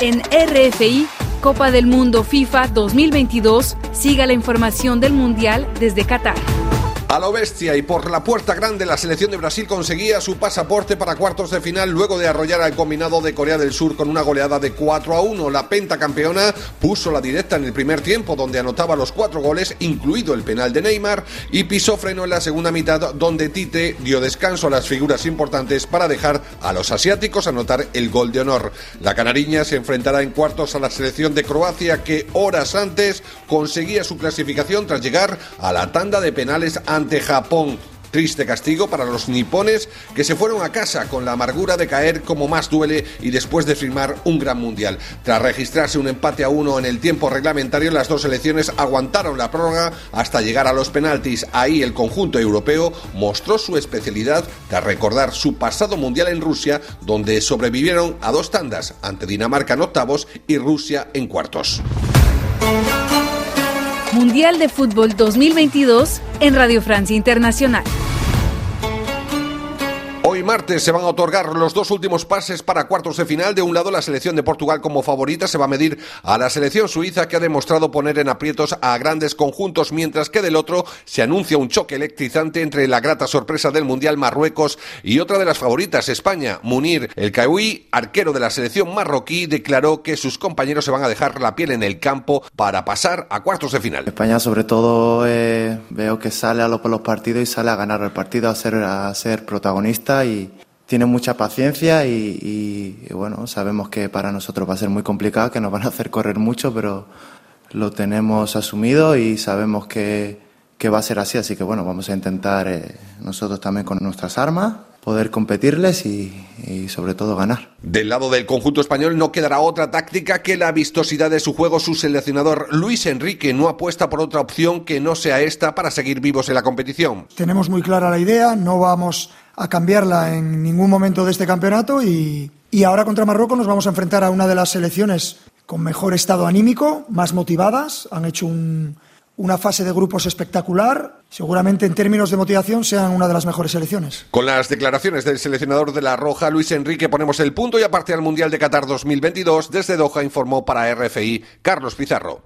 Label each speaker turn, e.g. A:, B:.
A: En RFI, Copa del Mundo FIFA 2022, siga la información del Mundial desde Qatar.
B: A lo bestia y por la puerta grande la selección de Brasil conseguía su pasaporte para cuartos de final luego de arrollar al combinado de Corea del Sur con una goleada de 4 a 1. La pentacampeona puso la directa en el primer tiempo donde anotaba los cuatro goles, incluido el penal de Neymar, y pisó freno en la segunda mitad donde Tite dio descanso a las figuras importantes para dejar a los asiáticos anotar el gol de honor. La canariña se enfrentará en cuartos a la selección de Croacia que horas antes conseguía su clasificación tras llegar a la tanda de penales ante Japón. Triste castigo para los nipones que se fueron a casa con la amargura de caer como más duele y después de firmar un gran mundial. Tras registrarse un empate a uno en el tiempo reglamentario, las dos selecciones aguantaron la prórroga hasta llegar a los penaltis. Ahí el conjunto europeo mostró su especialidad tras recordar su pasado mundial en Rusia, donde sobrevivieron a dos tandas ante Dinamarca en octavos y Rusia en cuartos.
A: Mundial de Fútbol 2022 en Radio Francia Internacional.
B: Hoy martes se van a otorgar los dos últimos pases para cuartos de final. De un lado, la selección de Portugal como favorita se va a medir a la selección suiza que ha demostrado poner en aprietos a grandes conjuntos, mientras que del otro se anuncia un choque electrizante entre la grata sorpresa del Mundial Marruecos y otra de las favoritas, España. Munir, el Cahui, arquero de la selección marroquí, declaró que sus compañeros se van a dejar la piel en el campo para pasar a cuartos de final.
C: España, sobre todo, eh, veo que sale a los, los partidos y sale a ganar el partido, a ser, a ser protagonista y tiene mucha paciencia y, y, bueno, sabemos que para nosotros va a ser muy complicado, que nos van a hacer correr mucho, pero lo tenemos asumido y sabemos que, que va a ser así, así que bueno, vamos a intentar eh, nosotros también con nuestras armas poder competirles y, y, sobre todo ganar.
B: Del lado del conjunto español no quedará otra táctica que la vistosidad de su juego. Su seleccionador Luis Enrique no apuesta por otra opción que no sea esta para seguir vivos en la competición.
D: Tenemos muy clara la idea, no vamos a cambiarla en ningún momento de este campeonato y, y ahora contra Marruecos nos vamos a enfrentar a una de las selecciones con mejor estado anímico, más motivadas, han hecho un, una fase de grupos espectacular. Seguramente en términos de motivación sean una de las mejores selecciones.
B: Con las declaraciones del seleccionador de la Roja, Luis Enrique, ponemos el punto y aparte al Mundial de Qatar 2022. Desde Doha informó para RFI Carlos Pizarro.